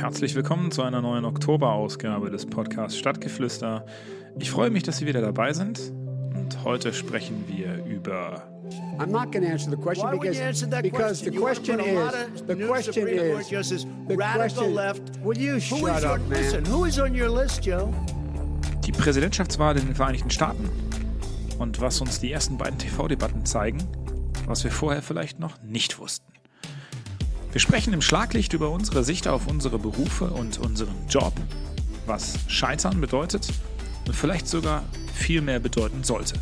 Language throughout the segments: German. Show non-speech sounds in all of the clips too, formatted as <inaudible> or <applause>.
Herzlich willkommen zu einer neuen Oktoberausgabe des Podcasts Stadtgeflüster. Ich freue mich, dass Sie wieder dabei sind und heute sprechen wir über I'm not going to answer the question Why would because you answer that because question? the question is the question is justice, the radical question. left. Will you Who shut is up, on, man? listen, who is on your list, Joe? die Präsidentschaftswahl in den Vereinigten Staaten und was uns die ersten beiden TV-Debatten zeigen, was wir vorher vielleicht noch nicht wussten. Wir sprechen im Schlaglicht über unsere Sicht auf unsere Berufe und unseren Job, was Scheitern bedeutet und vielleicht sogar viel mehr bedeuten sollte.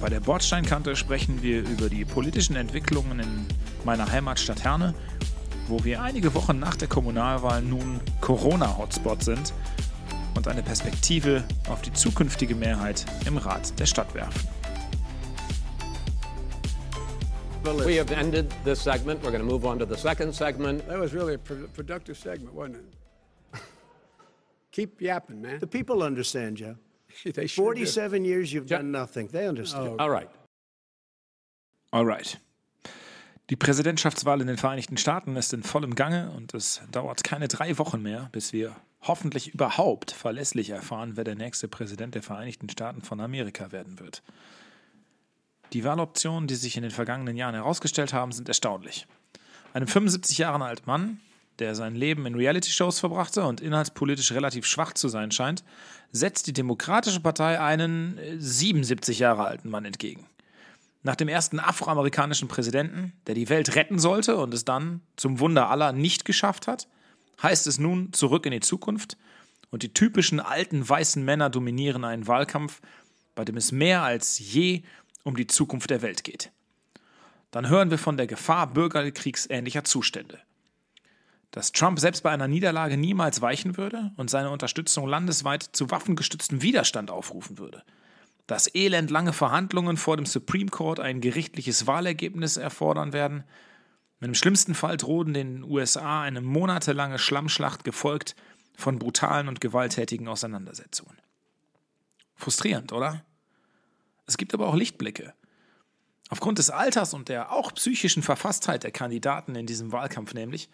Bei der Bordsteinkante sprechen wir über die politischen Entwicklungen in meiner Heimatstadt Herne, wo wir einige Wochen nach der Kommunalwahl nun Corona-Hotspot sind und eine Perspektive auf die zukünftige Mehrheit im Rat der Stadt werfen. We have ended this segment. We're going to move on to the second segment. That was really a pro- productive segment, wasn't it? <laughs> Keep yapping, man. The people understand, Joe. <laughs> they sure do. 47 years you've done nothing. They understand. All right. Alright. Die Präsidentschaftswahl in den Vereinigten Staaten ist in vollem Gange und es dauert keine drei Wochen mehr, bis wir hoffentlich überhaupt verlässlich erfahren, wer der nächste Präsident der Vereinigten Staaten von Amerika werden wird. Die Wahloptionen, die sich in den vergangenen Jahren herausgestellt haben, sind erstaunlich. Einem 75 Jahre alten Mann, der sein Leben in Reality-Shows verbrachte und inhaltspolitisch relativ schwach zu sein scheint, setzt die Demokratische Partei einen äh, 77 Jahre alten Mann entgegen. Nach dem ersten afroamerikanischen Präsidenten, der die Welt retten sollte und es dann zum Wunder aller nicht geschafft hat, heißt es nun zurück in die Zukunft und die typischen alten weißen Männer dominieren einen Wahlkampf, bei dem es mehr als je um die Zukunft der Welt geht. Dann hören wir von der Gefahr bürgerkriegsähnlicher Zustände. Dass Trump selbst bei einer Niederlage niemals weichen würde und seine Unterstützung landesweit zu waffengestütztem Widerstand aufrufen würde. Dass elendlange Verhandlungen vor dem Supreme Court ein gerichtliches Wahlergebnis erfordern werden. Im schlimmsten Fall drohen den USA eine monatelange Schlammschlacht gefolgt von brutalen und gewalttätigen Auseinandersetzungen. Frustrierend, oder? Es gibt aber auch Lichtblicke. Aufgrund des Alters und der auch psychischen Verfasstheit der Kandidaten in diesem Wahlkampf nämlich,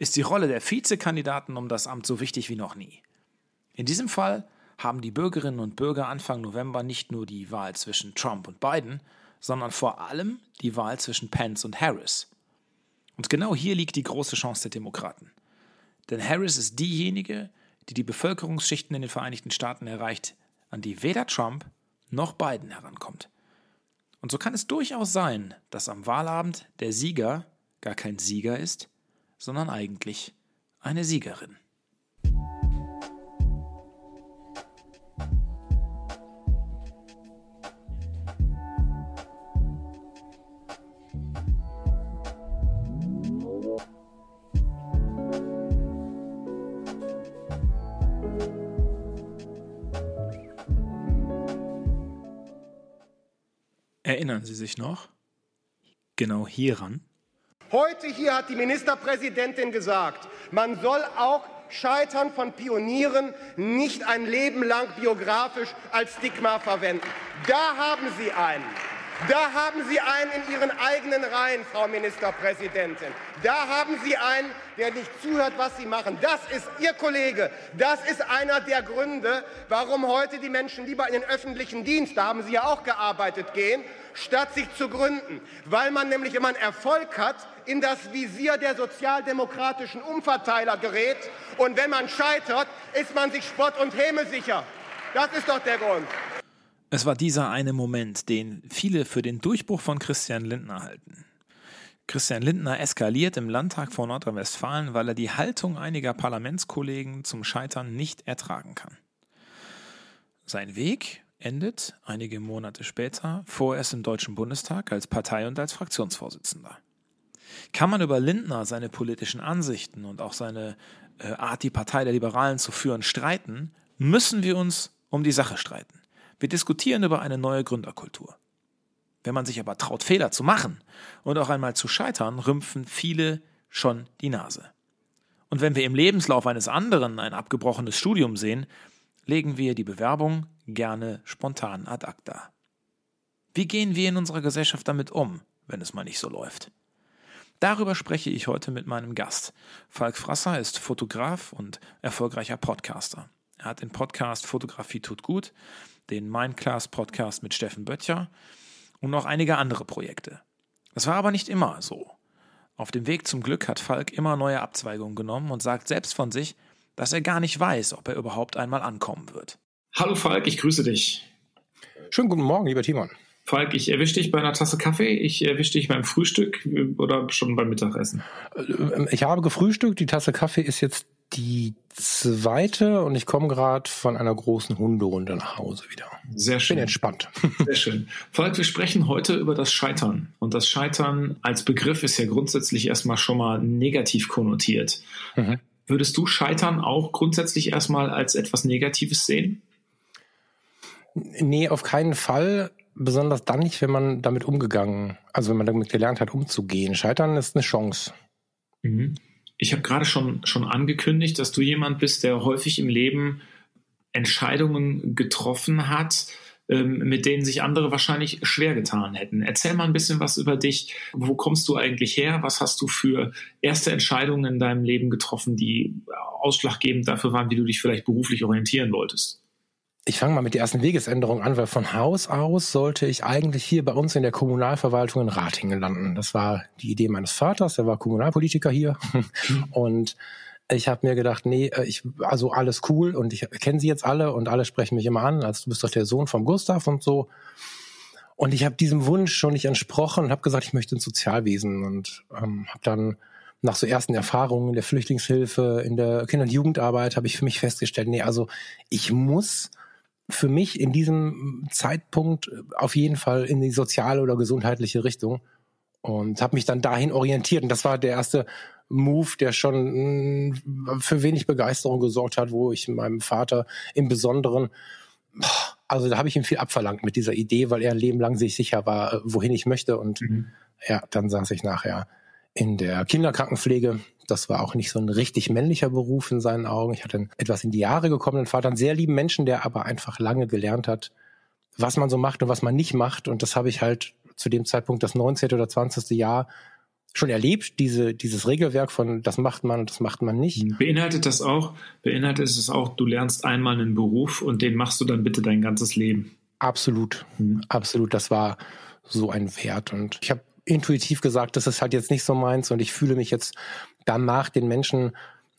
ist die Rolle der Vizekandidaten um das Amt so wichtig wie noch nie. In diesem Fall haben die Bürgerinnen und Bürger Anfang November nicht nur die Wahl zwischen Trump und Biden, sondern vor allem die Wahl zwischen Pence und Harris. Und genau hier liegt die große Chance der Demokraten. Denn Harris ist diejenige, die die Bevölkerungsschichten in den Vereinigten Staaten erreicht, an die weder Trump noch Biden herankommt. Und so kann es durchaus sein, dass am Wahlabend der Sieger gar kein Sieger ist, sondern eigentlich eine Siegerin. Erinnern Sie sich noch? Genau hieran. Heute hier hat die Ministerpräsidentin gesagt, man soll auch Scheitern von Pionieren nicht ein Leben lang biografisch als Stigma verwenden. Da haben Sie einen. Da haben Sie einen in Ihren eigenen Reihen, Frau Ministerpräsidentin. Da haben Sie einen, der nicht zuhört, was Sie machen. Das ist Ihr Kollege. Das ist einer der Gründe, warum heute die Menschen lieber in den öffentlichen Dienst, da haben Sie ja auch gearbeitet, gehen, statt sich zu gründen. Weil man nämlich, wenn man Erfolg hat, in das Visier der sozialdemokratischen Umverteiler gerät. Und wenn man scheitert, ist man sich Spott und Häme sicher. Das ist doch der Grund. Es war dieser eine Moment, den viele für den Durchbruch von Christian Lindner halten. Christian Lindner eskaliert im Landtag von Nordrhein-Westfalen, weil er die Haltung einiger Parlamentskollegen zum Scheitern nicht ertragen kann. Sein Weg endet einige Monate später vorerst im Deutschen Bundestag als Partei- und als Fraktionsvorsitzender. Kann man über Lindner, seine politischen Ansichten und auch seine äh, Art, die Partei der Liberalen zu führen, streiten, müssen wir uns um die Sache streiten. Wir diskutieren über eine neue Gründerkultur. Wenn man sich aber traut, Fehler zu machen und auch einmal zu scheitern, rümpfen viele schon die Nase. Und wenn wir im Lebenslauf eines anderen ein abgebrochenes Studium sehen, legen wir die Bewerbung gerne spontan ad acta. Wie gehen wir in unserer Gesellschaft damit um, wenn es mal nicht so läuft? Darüber spreche ich heute mit meinem Gast. Falk Frasser ist Fotograf und erfolgreicher Podcaster. Er hat den Podcast Fotografie tut gut, den Mindclass Podcast mit Steffen Böttcher und noch einige andere Projekte. Das war aber nicht immer so. Auf dem Weg zum Glück hat Falk immer neue Abzweigungen genommen und sagt selbst von sich, dass er gar nicht weiß, ob er überhaupt einmal ankommen wird. Hallo Falk, ich grüße dich. Schönen guten Morgen, lieber Timon. Falk, ich erwische dich bei einer Tasse Kaffee, ich erwische dich beim Frühstück oder schon beim Mittagessen? Äh, ich habe gefrühstückt, die Tasse Kaffee ist jetzt die zweite und ich komme gerade von einer großen Hunderunde nach Hause wieder. Sehr schön. Bin entspannt. <laughs> Sehr schön. Falk, wir sprechen heute über das Scheitern. Und das Scheitern als Begriff ist ja grundsätzlich erstmal schon mal negativ konnotiert. Mhm. Würdest du Scheitern auch grundsätzlich erstmal als etwas Negatives sehen? Nee, auf keinen Fall. Besonders dann nicht, wenn man damit umgegangen, also wenn man damit gelernt hat, umzugehen. Scheitern ist eine Chance. Mhm. Ich habe gerade schon, schon angekündigt, dass du jemand bist, der häufig im Leben Entscheidungen getroffen hat, ähm, mit denen sich andere wahrscheinlich schwer getan hätten. Erzähl mal ein bisschen was über dich. Wo kommst du eigentlich her? Was hast du für erste Entscheidungen in deinem Leben getroffen, die ausschlaggebend dafür waren, wie du dich vielleicht beruflich orientieren wolltest? Ich fange mal mit der ersten Wegesänderung an, weil von Haus aus sollte ich eigentlich hier bei uns in der Kommunalverwaltung in Ratingen landen. Das war die Idee meines Vaters, der war Kommunalpolitiker hier. Und ich habe mir gedacht, nee, äh, ich, also alles cool und ich kenne sie jetzt alle und alle sprechen mich immer an, als du bist doch der Sohn vom Gustav und so. Und ich habe diesem Wunsch schon nicht entsprochen und habe gesagt, ich möchte ins Sozialwesen und ähm, habe dann nach so ersten Erfahrungen in der Flüchtlingshilfe, in der Kinder- und Jugendarbeit, habe ich für mich festgestellt, nee, also ich muss für mich in diesem Zeitpunkt auf jeden Fall in die soziale oder gesundheitliche Richtung und habe mich dann dahin orientiert. Und das war der erste Move, der schon mm, für wenig Begeisterung gesorgt hat, wo ich meinem Vater im Besonderen, also da habe ich ihm viel abverlangt mit dieser Idee, weil er ein Leben lang sich sicher war, wohin ich möchte. Und mhm. ja, dann saß ich nachher in der Kinderkrankenpflege das war auch nicht so ein richtig männlicher Beruf in seinen Augen. Ich hatte einen etwas in die Jahre gekommenen Vater, einen sehr lieben Menschen, der aber einfach lange gelernt hat, was man so macht und was man nicht macht. Und das habe ich halt zu dem Zeitpunkt das 19. oder 20. Jahr schon erlebt, diese, dieses Regelwerk von das macht man und das macht man nicht. Beinhaltet das auch, beinhaltet es auch, du lernst einmal einen Beruf und den machst du dann bitte dein ganzes Leben. Absolut, mhm. absolut. Das war so ein Wert. Und ich habe intuitiv gesagt, das ist halt jetzt nicht so meins und ich fühle mich jetzt danach den Menschen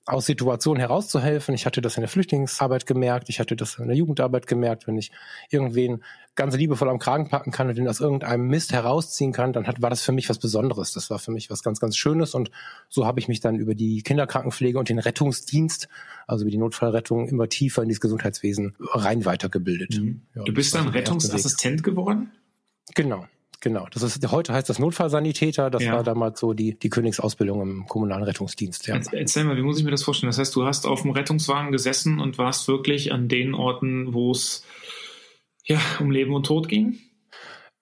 aus Situationen herauszuhelfen. Ich hatte das in der Flüchtlingsarbeit gemerkt, ich hatte das in der Jugendarbeit gemerkt, wenn ich irgendwen ganz liebevoll am Kragen packen kann und den aus irgendeinem Mist herausziehen kann, dann hat, war das für mich was Besonderes. Das war für mich was ganz, ganz Schönes und so habe ich mich dann über die Kinderkrankenpflege und den Rettungsdienst, also über die Notfallrettung, immer tiefer in dieses Gesundheitswesen rein weitergebildet. Mhm. Ja, du bist dann Rettungsassistent geworden? Genau. Genau, das ist heute heißt das Notfallsanitäter. Das ja. war damals so die, die Königsausbildung im kommunalen Rettungsdienst. Ja. Erzähl mal, wie muss ich mir das vorstellen? Das heißt, du hast auf dem Rettungswagen gesessen und warst wirklich an den Orten, wo es ja um Leben und Tod ging?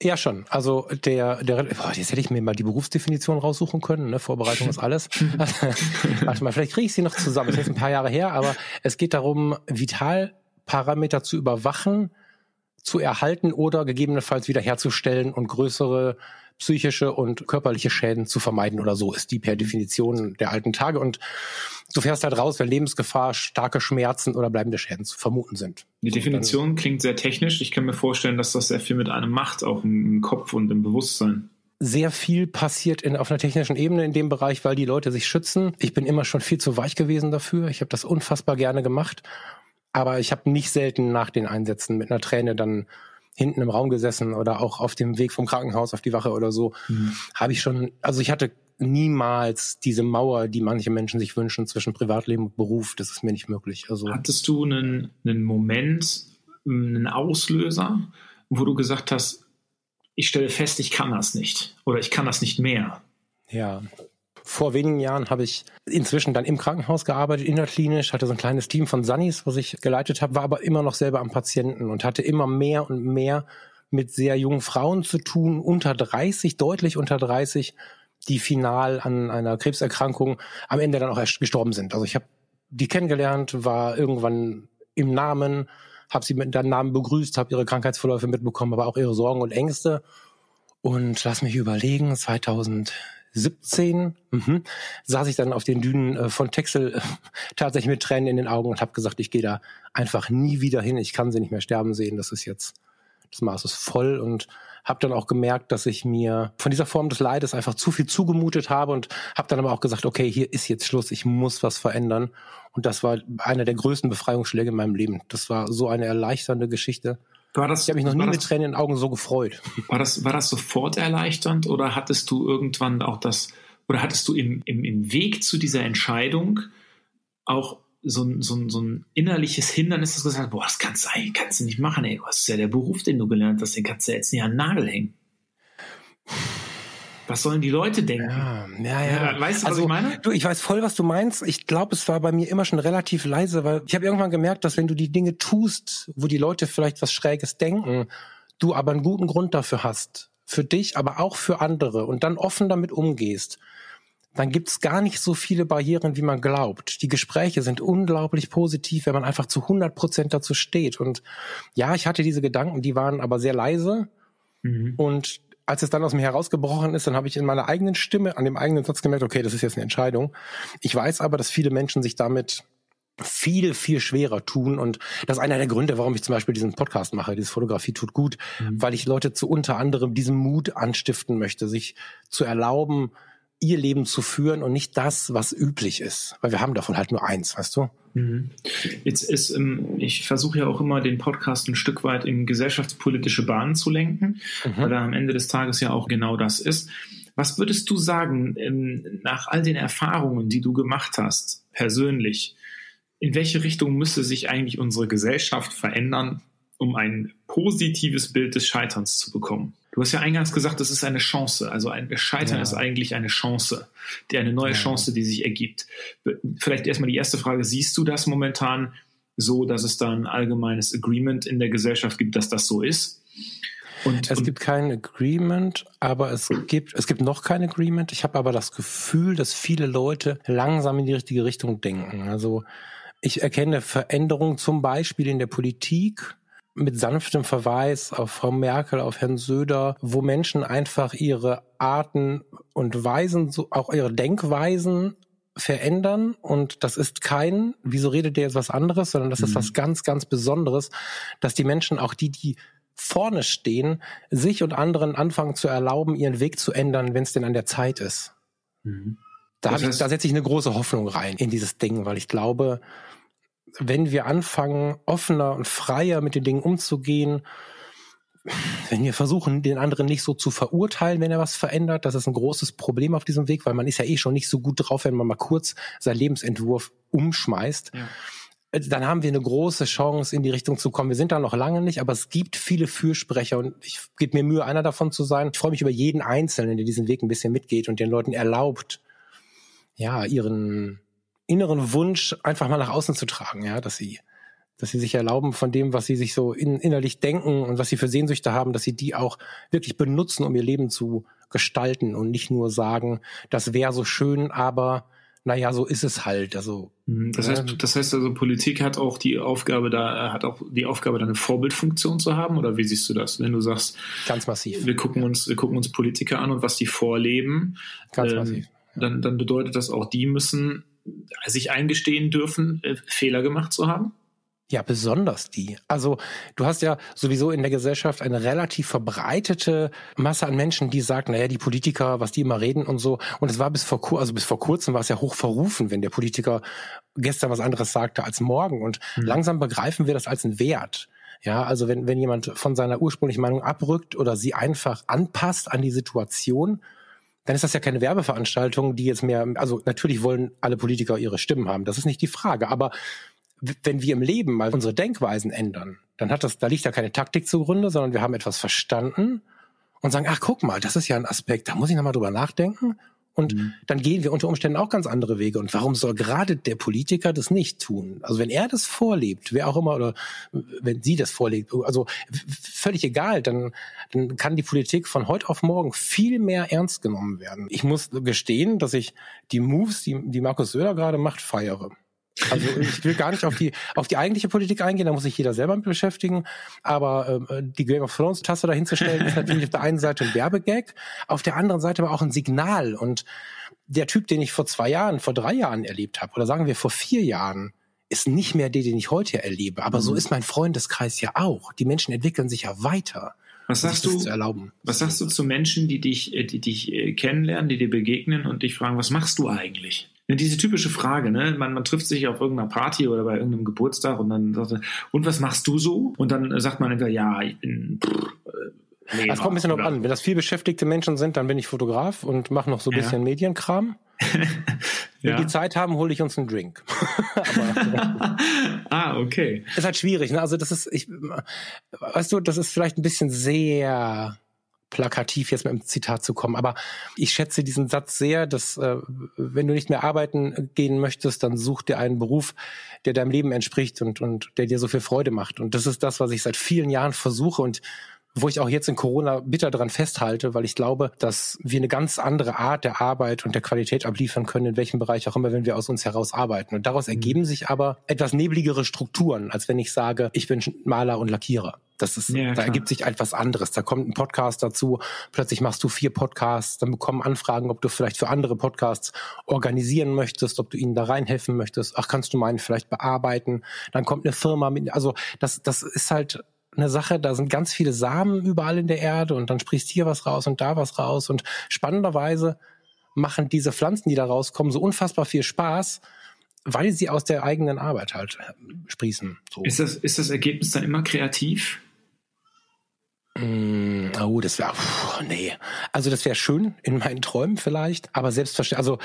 Ja, schon. Also der, der boah, jetzt hätte ich mir mal die Berufsdefinition raussuchen können. Ne? Vorbereitung ist alles. <laughs> Warte mal, vielleicht kriege ich sie noch zusammen. Das ist jetzt ein paar Jahre her, aber es geht darum, Vitalparameter zu überwachen zu erhalten oder gegebenenfalls wiederherzustellen und größere psychische und körperliche Schäden zu vermeiden oder so ist die per Definition der alten Tage. Und du fährst halt raus, wenn Lebensgefahr, starke Schmerzen oder bleibende Schäden zu vermuten sind. Die Definition klingt sehr technisch. Ich kann mir vorstellen, dass das sehr viel mit einem macht, auch im Kopf und im Bewusstsein sehr viel passiert in, auf einer technischen Ebene in dem Bereich, weil die Leute sich schützen. Ich bin immer schon viel zu weich gewesen dafür. Ich habe das unfassbar gerne gemacht aber ich habe nicht selten nach den Einsätzen mit einer Träne dann hinten im Raum gesessen oder auch auf dem Weg vom Krankenhaus auf die Wache oder so. Mhm. Habe ich schon, also ich hatte niemals diese Mauer, die manche Menschen sich wünschen zwischen Privatleben und Beruf. Das ist mir nicht möglich. Also hattest du einen, einen Moment, einen Auslöser, wo du gesagt hast, ich stelle fest, ich kann das nicht oder ich kann das nicht mehr? Ja, vor wenigen Jahren habe ich inzwischen dann im Krankenhaus gearbeitet, innerklinisch, hatte so ein kleines Team von Sunnis, was ich geleitet habe, war aber immer noch selber am Patienten und hatte immer mehr und mehr mit sehr jungen Frauen zu tun, unter 30, deutlich unter 30, die final an einer Krebserkrankung am Ende dann auch erst gestorben sind. Also ich habe die kennengelernt, war irgendwann im Namen, habe sie mit deinem Namen begrüßt, habe ihre Krankheitsverläufe mitbekommen, aber auch ihre Sorgen und Ängste. Und lass mich überlegen, 2000 17 mhm, saß ich dann auf den Dünen äh, von Texel äh, tatsächlich mit Tränen in den Augen und habe gesagt, ich gehe da einfach nie wieder hin. Ich kann sie nicht mehr sterben sehen. Das ist jetzt, das Maß ist voll und habe dann auch gemerkt, dass ich mir von dieser Form des Leides einfach zu viel zugemutet habe und habe dann aber auch gesagt, okay, hier ist jetzt Schluss, ich muss was verändern. Und das war einer der größten Befreiungsschläge in meinem Leben. Das war so eine erleichternde Geschichte. War das, ich habe mich noch nie das, mit Tränen in den Augen so gefreut. War das, war das sofort erleichternd oder hattest du irgendwann auch das, oder hattest du im, im, im Weg zu dieser Entscheidung auch so ein, so ein, so ein innerliches Hindernis, das gesagt boah, das kannst du, kannst du nicht machen, ey, das ist ja der Beruf, den du gelernt hast, den kannst du jetzt nicht an den Nagel hängen. Was sollen die Leute denken? Ja, ja, ja. Weißt du, also, was ich meine? Du, ich weiß voll, was du meinst. Ich glaube, es war bei mir immer schon relativ leise, weil ich habe irgendwann gemerkt, dass wenn du die Dinge tust, wo die Leute vielleicht was Schräges denken, du aber einen guten Grund dafür hast. Für dich, aber auch für andere und dann offen damit umgehst, dann gibt's gar nicht so viele Barrieren, wie man glaubt. Die Gespräche sind unglaublich positiv, wenn man einfach zu 100 Prozent dazu steht. Und ja, ich hatte diese Gedanken, die waren aber sehr leise. Mhm. Und als es dann aus mir herausgebrochen ist, dann habe ich in meiner eigenen Stimme, an dem eigenen Satz gemerkt, okay, das ist jetzt eine Entscheidung. Ich weiß aber, dass viele Menschen sich damit viel, viel schwerer tun. Und das ist einer der Gründe, warum ich zum Beispiel diesen Podcast mache, dieses Fotografie tut gut, mhm. weil ich Leute zu unter anderem diesem Mut anstiften möchte, sich zu erlauben, ihr Leben zu führen und nicht das, was üblich ist. Weil wir haben davon halt nur eins, weißt du? Mhm. Jetzt ist, ähm, ich versuche ja auch immer den Podcast ein Stück weit in gesellschaftspolitische Bahnen zu lenken, mhm. weil er am Ende des Tages ja auch genau das ist. Was würdest du sagen, ähm, nach all den Erfahrungen, die du gemacht hast, persönlich, in welche Richtung müsste sich eigentlich unsere Gesellschaft verändern, um ein positives Bild des Scheiterns zu bekommen? Du hast ja eingangs gesagt, das ist eine Chance. Also ein Scheitern ja. ist eigentlich eine Chance, die eine neue ja. Chance, die sich ergibt. Vielleicht erstmal die erste Frage: Siehst du das momentan so, dass es da ein allgemeines Agreement in der Gesellschaft gibt, dass das so ist? Und, es und gibt kein Agreement, aber es gibt, es gibt noch kein Agreement. Ich habe aber das Gefühl, dass viele Leute langsam in die richtige Richtung denken. Also ich erkenne Veränderungen zum Beispiel in der Politik, mit sanftem Verweis auf Frau Merkel, auf Herrn Söder, wo Menschen einfach ihre Arten und Weisen, auch ihre Denkweisen verändern und das ist kein, wieso redet der jetzt was anderes, sondern das mhm. ist was ganz, ganz Besonderes, dass die Menschen, auch die, die vorne stehen, sich und anderen anfangen zu erlauben, ihren Weg zu ändern, wenn es denn an der Zeit ist. Mhm. Da, ich, da setze ich eine große Hoffnung rein in dieses Ding, weil ich glaube, wenn wir anfangen, offener und freier mit den Dingen umzugehen, wenn wir versuchen, den anderen nicht so zu verurteilen, wenn er was verändert, das ist ein großes Problem auf diesem Weg, weil man ist ja eh schon nicht so gut drauf, wenn man mal kurz seinen Lebensentwurf umschmeißt. Ja dann haben wir eine große Chance, in die Richtung zu kommen. Wir sind da noch lange nicht, aber es gibt viele Fürsprecher und ich gebe mir Mühe, einer davon zu sein. Ich freue mich über jeden Einzelnen, der diesen Weg ein bisschen mitgeht und den Leuten erlaubt, ja, ihren, inneren Wunsch einfach mal nach außen zu tragen, ja, dass sie, dass sie sich erlauben von dem, was sie sich so in, innerlich denken und was sie für Sehnsüchte haben, dass sie die auch wirklich benutzen, um ihr Leben zu gestalten und nicht nur sagen, das wäre so schön, aber naja, so ist es halt. Also mhm. das heißt, das heißt also, Politik hat auch die Aufgabe, da hat auch die Aufgabe, da eine Vorbildfunktion zu haben, oder wie siehst du das, wenn du sagst, ganz massiv. Wir gucken uns, wir gucken uns Politiker an und was die vorleben, ganz ähm, massiv. Dann, dann bedeutet das auch, die müssen sich eingestehen dürfen, äh, Fehler gemacht zu haben? Ja, besonders die. Also du hast ja sowieso in der Gesellschaft eine relativ verbreitete Masse an Menschen, die sagen, naja, die Politiker, was die immer reden und so. Und es war bis vor, also bis vor kurzem war es ja hoch verrufen, wenn der Politiker gestern was anderes sagte als morgen. Und mhm. langsam begreifen wir das als einen Wert. Ja, also wenn, wenn jemand von seiner ursprünglichen Meinung abrückt oder sie einfach anpasst an die Situation, dann ist das ja keine Werbeveranstaltung, die jetzt mehr, also natürlich wollen alle Politiker ihre Stimmen haben, das ist nicht die Frage, aber wenn wir im Leben mal unsere Denkweisen ändern, dann hat das, da liegt ja keine Taktik zugrunde, sondern wir haben etwas verstanden und sagen, ach guck mal, das ist ja ein Aspekt, da muss ich nochmal drüber nachdenken und mhm. dann gehen wir unter Umständen auch ganz andere Wege. Und warum soll gerade der Politiker das nicht tun? Also wenn er das vorlebt, wer auch immer, oder wenn sie das vorlebt, also völlig egal, dann, dann kann die Politik von heute auf morgen viel mehr ernst genommen werden. Ich muss gestehen, dass ich die Moves, die, die Markus Söder gerade macht, feiere. Also ich will gar nicht auf die auf die eigentliche Politik eingehen, da muss sich jeder selber mit beschäftigen. Aber äh, die Game of Thrones Tasse dahinzustellen ist natürlich auf der einen Seite ein Werbegag, auf der anderen Seite aber auch ein Signal. Und der Typ, den ich vor zwei Jahren, vor drei Jahren erlebt habe, oder sagen wir vor vier Jahren, ist nicht mehr der, den ich heute erlebe. Aber mhm. so ist mein Freundeskreis ja auch. Die Menschen entwickeln sich ja weiter. Was sagst du? Was sagst du zu Menschen, die dich, äh, die dich äh, kennenlernen, die dir begegnen und dich fragen, was machst du eigentlich? Diese typische Frage, ne? Man, man trifft sich auf irgendeiner Party oder bei irgendeinem Geburtstag und dann sagt er, und was machst du so? Und dann sagt man entweder, ja, ich bin Nee, das kommt ein bisschen drauf an. Wenn das viel beschäftigte Menschen sind, dann bin ich Fotograf und mache noch so ein bisschen ja. Medienkram. <laughs> Wenn ja. die Zeit haben, hole ich uns einen Drink. <laughs> Aber, <laughs> ah, okay. Ist halt schwierig. Ne? Also das ist, ich, weißt du, das ist vielleicht ein bisschen sehr plakativ jetzt mit einem Zitat zu kommen. Aber ich schätze diesen Satz sehr, dass äh, wenn du nicht mehr arbeiten gehen möchtest, dann such dir einen Beruf, der deinem Leben entspricht und, und der dir so viel Freude macht. Und das ist das, was ich seit vielen Jahren versuche. Und wo ich auch jetzt in Corona bitter daran festhalte, weil ich glaube, dass wir eine ganz andere Art der Arbeit und der Qualität abliefern können, in welchem Bereich auch immer, wenn wir aus uns heraus arbeiten. Und daraus mhm. ergeben sich aber etwas nebligere Strukturen, als wenn ich sage, ich bin Maler und Lackierer. Das ist, ja, da ergibt sich etwas anderes. Da kommt ein Podcast dazu. Plötzlich machst du vier Podcasts. Dann bekommen Anfragen, ob du vielleicht für andere Podcasts organisieren möchtest, ob du ihnen da reinhelfen möchtest. Ach, kannst du meinen vielleicht bearbeiten? Dann kommt eine Firma mit, also das, das ist halt eine Sache, da sind ganz viele Samen überall in der Erde und dann sprießt hier was raus und da was raus und spannenderweise machen diese Pflanzen, die da rauskommen, so unfassbar viel Spaß, weil sie aus der eigenen Arbeit halt äh, sprießen. So. Ist, das, ist das Ergebnis dann immer kreativ? Mm, oh, das wäre, nee. Also das wäre schön in meinen Träumen vielleicht, aber selbstverständlich, also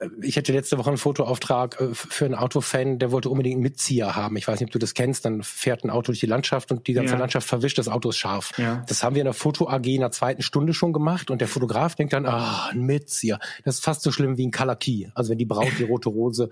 äh, ich hatte letzte Woche einen Fotoauftrag äh, für einen Autofan, der wollte unbedingt einen Mitzieher haben. Ich weiß nicht, ob du das kennst, dann fährt ein Auto durch die Landschaft und die ganze ja. Landschaft verwischt, das Auto ist scharf. Ja. Das haben wir in der Foto AG in der zweiten Stunde schon gemacht und der Fotograf denkt dann, ah, ein Mitzieher. Das ist fast so schlimm wie ein Kalaki. Also wenn die Braut die rote Rose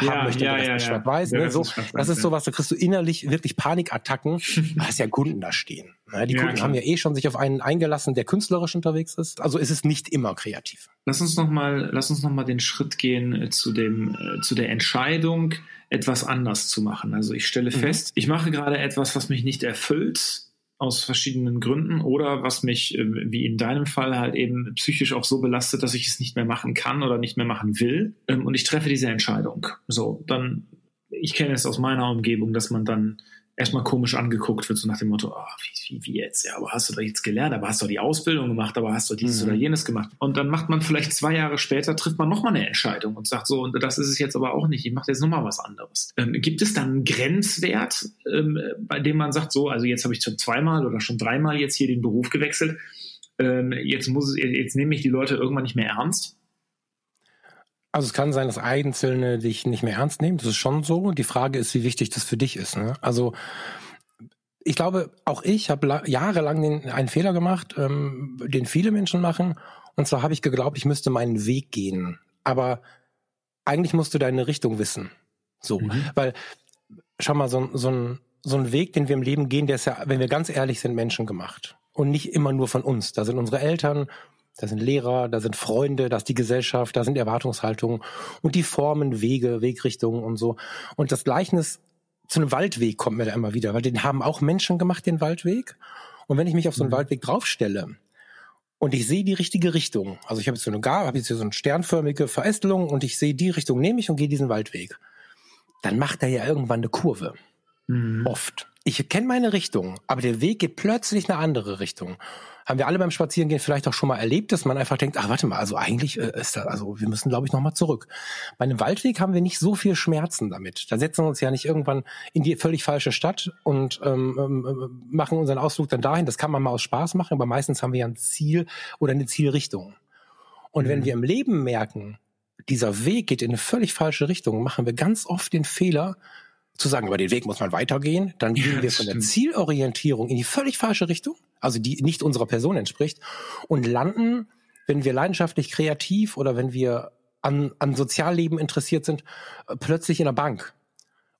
haben ja, möchte, ja, ja, schwarz-weiß. Ne? So, das ist sowas, da kriegst du innerlich wirklich Panikattacken, <laughs> weil es ja Kunden da stehen. Ne? Die Kunden haben ja eh schon sich auf einen eingelassen, der künstlerisch unterwegs ist. Also ist es nicht immer kreativ. Lass uns noch mal, lass uns noch mal den Schritt gehen äh, zu dem, äh, zu der Entscheidung, etwas anders zu machen. Also ich stelle mhm. fest, ich mache gerade etwas, was mich nicht erfüllt aus verschiedenen Gründen oder was mich, ähm, wie in deinem Fall, halt eben psychisch auch so belastet, dass ich es nicht mehr machen kann oder nicht mehr machen will. Ähm, und ich treffe diese Entscheidung. So, dann, ich kenne es aus meiner Umgebung, dass man dann erstmal komisch angeguckt wird, so nach dem Motto, oh, wie, wie, wie jetzt? Ja, aber hast du doch jetzt gelernt, aber hast du die Ausbildung gemacht, aber hast du dieses mhm. oder jenes gemacht. Und dann macht man vielleicht zwei Jahre später, trifft man nochmal eine Entscheidung und sagt so, und das ist es jetzt aber auch nicht, ich mache jetzt nochmal was anderes. Ähm, gibt es dann einen Grenzwert, ähm, bei dem man sagt, so, also jetzt habe ich schon zweimal oder schon dreimal jetzt hier den Beruf gewechselt, ähm, jetzt muss es, jetzt nehme ich die Leute irgendwann nicht mehr ernst? Also es kann sein, dass Einzelne dich nicht mehr ernst nehmen. Das ist schon so. Die Frage ist, wie wichtig das für dich ist. Ne? Also ich glaube, auch ich habe jahrelang den, einen Fehler gemacht, ähm, den viele Menschen machen. Und zwar habe ich geglaubt, ich müsste meinen Weg gehen. Aber eigentlich musst du deine Richtung wissen. So, mhm. weil schau mal, so, so, ein, so ein Weg, den wir im Leben gehen, der ist ja, wenn wir ganz ehrlich sind, Menschen gemacht. Und nicht immer nur von uns. Da sind unsere Eltern, da sind Lehrer, da sind Freunde, da ist die Gesellschaft, da sind Erwartungshaltungen und die Formen, Wege, Wegrichtungen und so. Und das Gleichnis zu einem Waldweg kommt mir da immer wieder, weil den haben auch Menschen gemacht, den Waldweg. Und wenn ich mich auf so einen mhm. Waldweg draufstelle und ich sehe die richtige Richtung, also ich habe jetzt so eine Gar, habe jetzt hier so eine sternförmige Verästelung und ich sehe die Richtung nehme ich und gehe diesen Waldweg, dann macht er ja irgendwann eine Kurve. Mhm. Oft. Ich kenne meine Richtung, aber der Weg geht plötzlich eine andere Richtung haben wir alle beim Spazierengehen vielleicht auch schon mal erlebt, dass man einfach denkt, ach warte mal, also eigentlich äh, ist das, also wir müssen glaube ich nochmal zurück. Bei einem Waldweg haben wir nicht so viel Schmerzen damit. Da setzen wir uns ja nicht irgendwann in die völlig falsche Stadt und ähm, ähm, machen unseren Ausflug dann dahin. Das kann man mal aus Spaß machen, aber meistens haben wir ja ein Ziel oder eine Zielrichtung. Und mhm. wenn wir im Leben merken, dieser Weg geht in eine völlig falsche Richtung, machen wir ganz oft den Fehler, zu sagen, über den Weg muss man weitergehen, dann gehen ja, wir von der Zielorientierung in die völlig falsche Richtung, also die nicht unserer Person entspricht, und landen, wenn wir leidenschaftlich kreativ oder wenn wir an, an Sozialleben interessiert sind, äh, plötzlich in der Bank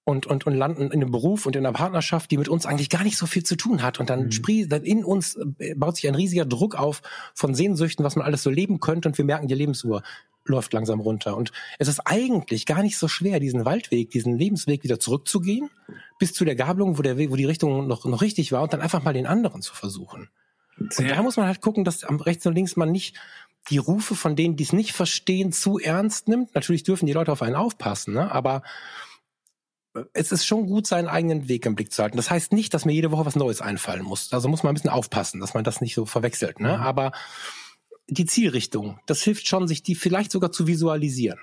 und, und, und landen in einem Beruf und in einer Partnerschaft, die mit uns eigentlich gar nicht so viel zu tun hat. Und dann mhm. dann in uns äh, baut sich ein riesiger Druck auf von Sehnsüchten, was man alles so leben könnte und wir merken, die Lebensuhr läuft langsam runter. Und es ist eigentlich gar nicht so schwer, diesen Waldweg, diesen Lebensweg wieder zurückzugehen, bis zu der Gabelung, wo der Weg, wo die Richtung noch, noch richtig war, und dann einfach mal den anderen zu versuchen. Und da muss man halt gucken, dass am rechts und links man nicht die Rufe von denen, die es nicht verstehen, zu ernst nimmt. Natürlich dürfen die Leute auf einen aufpassen, ne? aber es ist schon gut, seinen eigenen Weg im Blick zu halten. Das heißt nicht, dass mir jede Woche was Neues einfallen muss. Also muss man ein bisschen aufpassen, dass man das nicht so verwechselt. Ne? Mhm. Aber die Zielrichtung, das hilft schon, sich die vielleicht sogar zu visualisieren.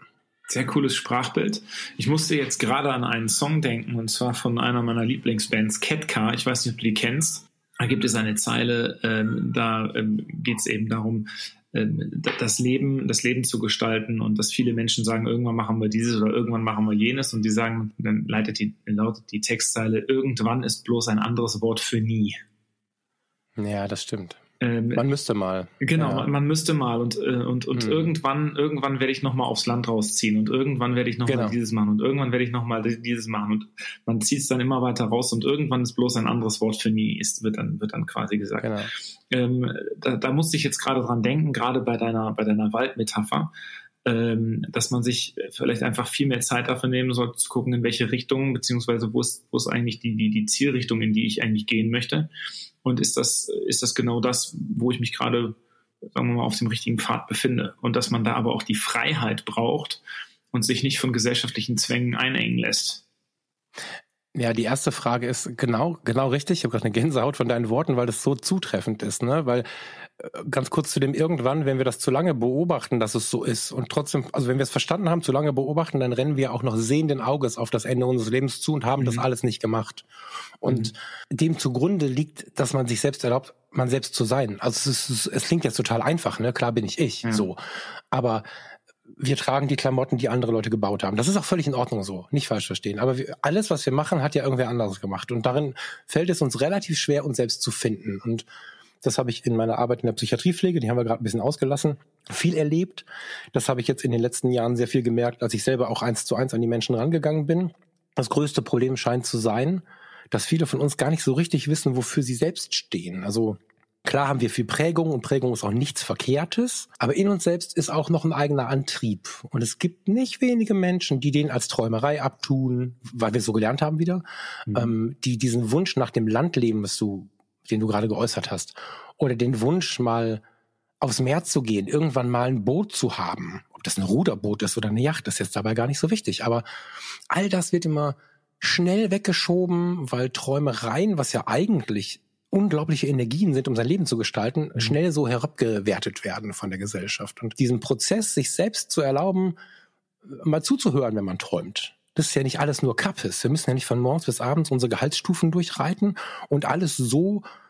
Sehr cooles Sprachbild. Ich musste jetzt gerade an einen Song denken, und zwar von einer meiner Lieblingsbands, Catcar. Ich weiß nicht, ob du die kennst. Da gibt es eine Zeile, ähm, da ähm, geht es eben darum, ähm, das Leben, das Leben zu gestalten und dass viele Menschen sagen, irgendwann machen wir dieses oder irgendwann machen wir jenes und die sagen, dann leitet die, lautet die Textzeile, irgendwann ist bloß ein anderes Wort für nie. Ja, das stimmt. Ähm, man müsste mal. Genau, ja. man, man, müsste mal und, äh, und, und mhm. irgendwann, irgendwann werde ich nochmal aufs Land rausziehen und irgendwann werde ich nochmal genau. dieses machen und irgendwann werde ich nochmal dieses machen und man zieht es dann immer weiter raus und irgendwann ist bloß ein anderes Wort für nie, ist, wird dann, wird dann quasi gesagt. Genau. Ähm, da, da musste ich jetzt gerade dran denken, gerade bei deiner, bei deiner Waldmetapher, ähm, dass man sich vielleicht einfach viel mehr Zeit dafür nehmen sollte, zu gucken, in welche Richtung, beziehungsweise wo ist, wo ist eigentlich die, die, die Zielrichtung, in die ich eigentlich gehen möchte. Und ist das, ist das genau das, wo ich mich gerade, sagen wir mal, auf dem richtigen Pfad befinde? Und dass man da aber auch die Freiheit braucht und sich nicht von gesellschaftlichen Zwängen einengen lässt. Ja, die erste Frage ist genau, genau richtig. Ich habe gerade eine Gänsehaut von deinen Worten, weil das so zutreffend ist, ne? Weil äh, ganz kurz zu dem irgendwann, wenn wir das zu lange beobachten, dass es so ist und trotzdem, also wenn wir es verstanden haben, zu lange beobachten, dann rennen wir auch noch sehenden Auges auf das Ende unseres Lebens zu und haben mhm. das alles nicht gemacht. Und mhm. dem zugrunde liegt, dass man sich selbst erlaubt, man selbst zu sein. Also es, ist, es klingt jetzt total einfach, ne? Klar bin ich ich, ja. so. Aber wir tragen die Klamotten, die andere Leute gebaut haben. Das ist auch völlig in Ordnung so, nicht falsch verstehen. Aber wir, alles, was wir machen, hat ja irgendwer anderes gemacht. Und darin fällt es uns relativ schwer, uns selbst zu finden. Und das habe ich in meiner Arbeit in der Psychiatriepflege, die haben wir gerade ein bisschen ausgelassen, viel erlebt. Das habe ich jetzt in den letzten Jahren sehr viel gemerkt, als ich selber auch eins zu eins an die Menschen rangegangen bin. Das größte Problem scheint zu sein, dass viele von uns gar nicht so richtig wissen, wofür sie selbst stehen. Also Klar haben wir viel Prägung und Prägung ist auch nichts Verkehrtes, aber in uns selbst ist auch noch ein eigener Antrieb. Und es gibt nicht wenige Menschen, die den als Träumerei abtun, weil wir so gelernt haben wieder, mhm. ähm, die diesen Wunsch nach dem Landleben, was du, den du gerade geäußert hast, oder den Wunsch mal aufs Meer zu gehen, irgendwann mal ein Boot zu haben. Ob das ein Ruderboot ist oder eine Yacht, ist jetzt dabei gar nicht so wichtig. Aber all das wird immer schnell weggeschoben, weil Träumereien, was ja eigentlich unglaubliche Energien sind, um sein Leben zu gestalten, mhm. schnell so herabgewertet werden von der Gesellschaft. Und diesen Prozess, sich selbst zu erlauben, mal zuzuhören, wenn man träumt. Das ist ja nicht alles nur Kappes. Wir müssen ja nicht von morgens bis abends unsere Gehaltsstufen durchreiten und alles so äh,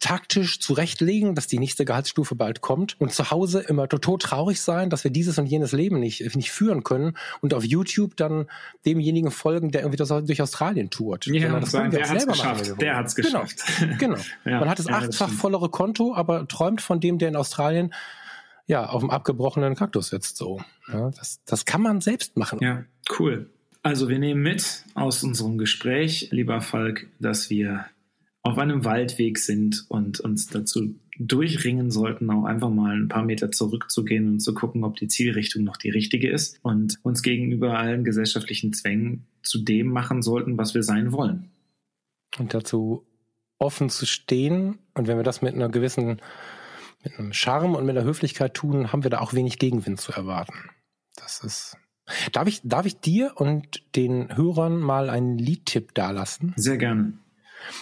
taktisch zurechtlegen, dass die nächste Gehaltsstufe bald kommt und zu Hause immer total traurig sein, dass wir dieses und jenes Leben nicht, nicht führen können und auf YouTube dann demjenigen folgen, der irgendwie das durch Australien tourt. Ja, das sagen, der hat es geschafft. Machen, der hat es genau. geschafft. <laughs> Genau. ja, Man hat das ja, achtfach das vollere Konto, aber träumt von dem, der in Australien ja auf dem abgebrochenen Kaktus sitzt. So, ja, das, das kann man selbst machen. Ja, cool. Also wir nehmen mit aus unserem Gespräch, lieber Falk, dass wir auf einem Waldweg sind und uns dazu durchringen sollten, auch einfach mal ein paar Meter zurückzugehen und zu gucken, ob die Zielrichtung noch die richtige ist und uns gegenüber allen gesellschaftlichen Zwängen zu dem machen sollten, was wir sein wollen. Und dazu offen zu stehen und wenn wir das mit einer gewissen, mit einem Charme und mit einer Höflichkeit tun, haben wir da auch wenig Gegenwind zu erwarten. Das ist Darf ich, darf ich dir und den Hörern mal einen Liedtipp dalassen? Sehr gerne.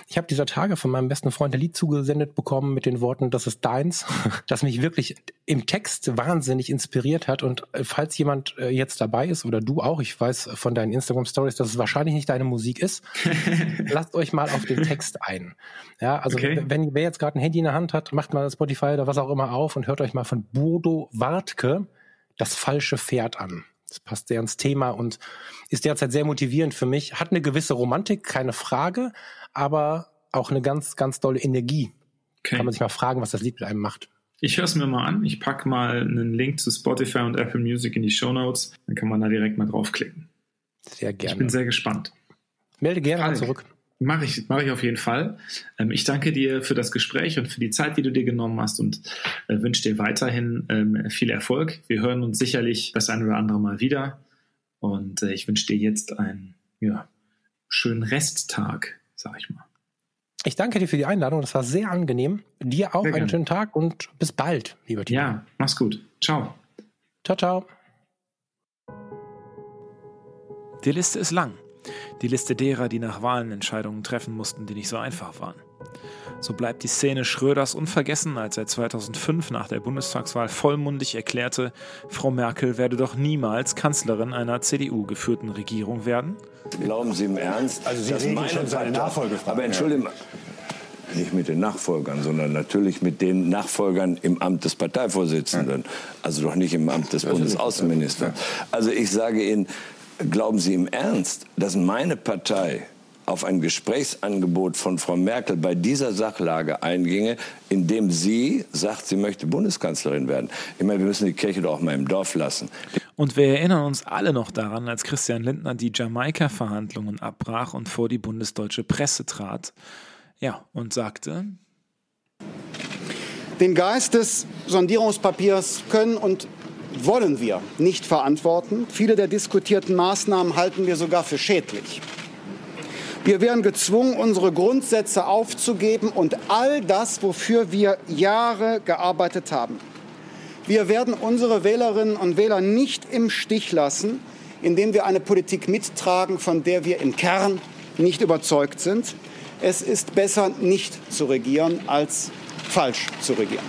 Ich habe dieser Tage von meinem besten Freund ein Lied zugesendet bekommen mit den Worten, das ist deins, <laughs> das mich wirklich im Text wahnsinnig inspiriert hat. Und äh, falls jemand äh, jetzt dabei ist oder du auch, ich weiß von deinen Instagram Stories, dass es wahrscheinlich nicht deine Musik ist, <laughs> lasst euch mal auf den Text ein. Ja, also okay. wenn wer jetzt gerade ein Handy in der Hand hat, macht mal Spotify oder was auch immer auf und hört euch mal von Bodo Wartke das falsche Pferd an. Das passt sehr ins Thema und ist derzeit sehr motivierend für mich. Hat eine gewisse Romantik, keine Frage, aber auch eine ganz, ganz tolle Energie. Okay. Kann man sich mal fragen, was das Lied mit einem macht. Ich höre es mir mal an. Ich packe mal einen Link zu Spotify und Apple Music in die Show Notes. Dann kann man da direkt mal draufklicken. Sehr gerne. Ich bin sehr gespannt. Melde gerne Falk, zurück. Mache ich, mache ich auf jeden Fall. Ähm, ich danke dir für das Gespräch und für die Zeit, die du dir genommen hast und äh, wünsche dir weiterhin ähm, viel Erfolg. Wir hören uns sicherlich das ein oder andere Mal wieder. Und äh, ich wünsche dir jetzt einen ja, schönen Resttag, sag ich mal. Ich danke dir für die Einladung. Das war sehr angenehm. Dir auch sehr einen schönen Tag und bis bald, lieber Timo. Ja, mach's gut. Ciao. Ciao, ciao. Die Liste ist lang. Die Liste derer, die nach Wahlen Entscheidungen treffen mussten, die nicht so einfach waren. So bleibt die Szene Schröders unvergessen, als er 2005 nach der Bundestagswahl vollmundig erklärte, Frau Merkel werde doch niemals Kanzlerin einer CDU-geführten Regierung werden. Glauben Sie im Ernst? Also Sie reden schon seinen Nachfolger. Aber entschuldigen nicht mit den Nachfolgern, sondern natürlich mit den Nachfolgern im Amt des Parteivorsitzenden. Also doch nicht im Amt des Bundesaußenministers. Also ich sage Ihnen, Glauben Sie im Ernst, dass meine Partei auf ein Gesprächsangebot von Frau Merkel bei dieser Sachlage einginge, indem sie sagt, sie möchte Bundeskanzlerin werden. Ich meine, wir müssen die Kirche doch auch mal im Dorf lassen. Und wir erinnern uns alle noch daran, als Christian Lindner die Jamaika-Verhandlungen abbrach und vor die bundesdeutsche Presse trat. Ja, und sagte. Den Geist des Sondierungspapiers können und wollen wir nicht verantworten. Viele der diskutierten Maßnahmen halten wir sogar für schädlich. Wir werden gezwungen, unsere Grundsätze aufzugeben und all das, wofür wir Jahre gearbeitet haben. Wir werden unsere Wählerinnen und Wähler nicht im Stich lassen, indem wir eine Politik mittragen, von der wir im Kern nicht überzeugt sind. Es ist besser, nicht zu regieren, als falsch zu regieren.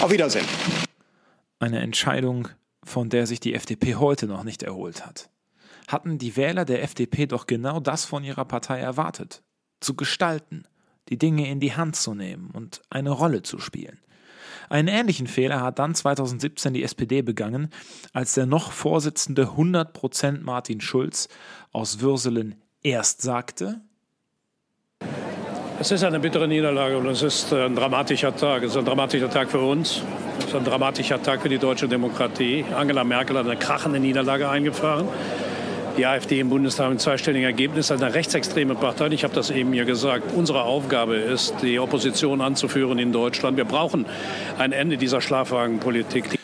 Auf Wiedersehen. Eine Entscheidung, von der sich die FDP heute noch nicht erholt hat. Hatten die Wähler der FDP doch genau das von ihrer Partei erwartet. Zu gestalten, die Dinge in die Hand zu nehmen und eine Rolle zu spielen. Einen ähnlichen Fehler hat dann 2017 die SPD begangen, als der noch Vorsitzende 100% Martin Schulz aus Würselen erst sagte, es ist eine bittere Niederlage und es ist ein dramatischer Tag. Es ist ein dramatischer Tag für uns. Es ist ein dramatischer Tag für die deutsche Demokratie. Angela Merkel hat eine krachende Niederlage eingefahren. Die AfD im Bundestag mit zweistelligen Ergebnis als eine rechtsextreme Partei. Ich habe das eben hier gesagt. Unsere Aufgabe ist, die Opposition anzuführen in Deutschland. Wir brauchen ein Ende dieser Schlafwagenpolitik.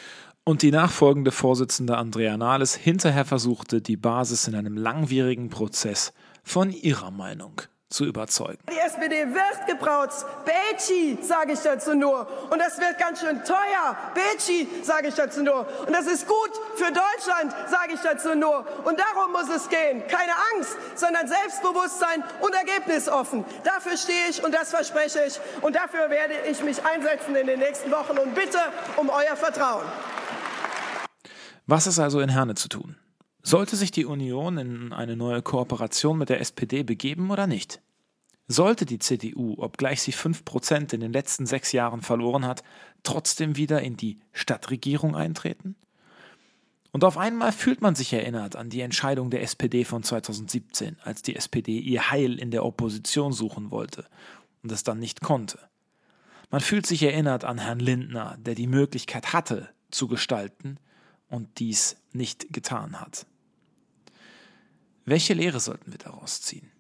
Und die nachfolgende Vorsitzende Andrea Nahles hinterher versuchte, die Basis in einem langwierigen Prozess von ihrer Meinung zu überzeugen. Die SPD wird gebraut. Betschi, sage ich dazu nur. Und das wird ganz schön teuer. Betschi, sage ich dazu nur. Und das ist gut für Deutschland, sage ich dazu nur. Und darum muss es gehen. Keine Angst, sondern Selbstbewusstsein und ergebnisoffen. Dafür stehe ich und das verspreche ich. Und dafür werde ich mich einsetzen in den nächsten Wochen und bitte um euer Vertrauen. Was ist also in Herne zu tun? Sollte sich die Union in eine neue Kooperation mit der SPD begeben oder nicht? Sollte die CDU, obgleich sie 5% in den letzten sechs Jahren verloren hat, trotzdem wieder in die Stadtregierung eintreten? Und auf einmal fühlt man sich erinnert an die Entscheidung der SPD von 2017, als die SPD ihr Heil in der Opposition suchen wollte und es dann nicht konnte. Man fühlt sich erinnert an Herrn Lindner, der die Möglichkeit hatte, zu gestalten und dies nicht getan hat. Welche Lehre sollten wir daraus ziehen?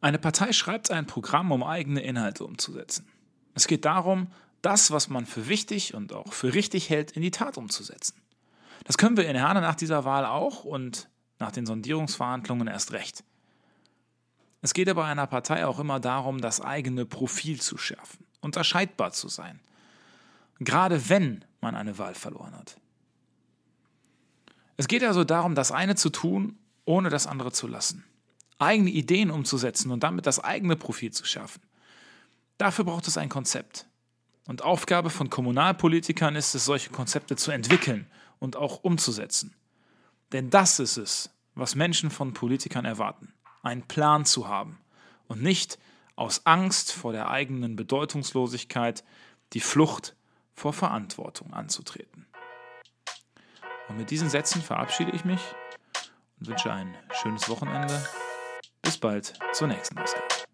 Eine Partei schreibt ein Programm, um eigene Inhalte umzusetzen. Es geht darum, das, was man für wichtig und auch für richtig hält, in die Tat umzusetzen. Das können wir in Herne nach dieser Wahl auch und nach den Sondierungsverhandlungen erst recht. Es geht aber einer Partei auch immer darum, das eigene Profil zu schärfen, unterscheidbar zu sein. Gerade wenn man eine Wahl verloren hat. Es geht also darum, das eine zu tun, ohne das andere zu lassen. Eigene Ideen umzusetzen und damit das eigene Profil zu schärfen. Dafür braucht es ein Konzept. Und Aufgabe von Kommunalpolitikern ist es, solche Konzepte zu entwickeln und auch umzusetzen. Denn das ist es, was Menschen von Politikern erwarten. Einen Plan zu haben und nicht aus Angst vor der eigenen Bedeutungslosigkeit die Flucht vor Verantwortung anzutreten. Und mit diesen Sätzen verabschiede ich mich und wünsche ein schönes Wochenende. Bis bald zur nächsten Ausgabe.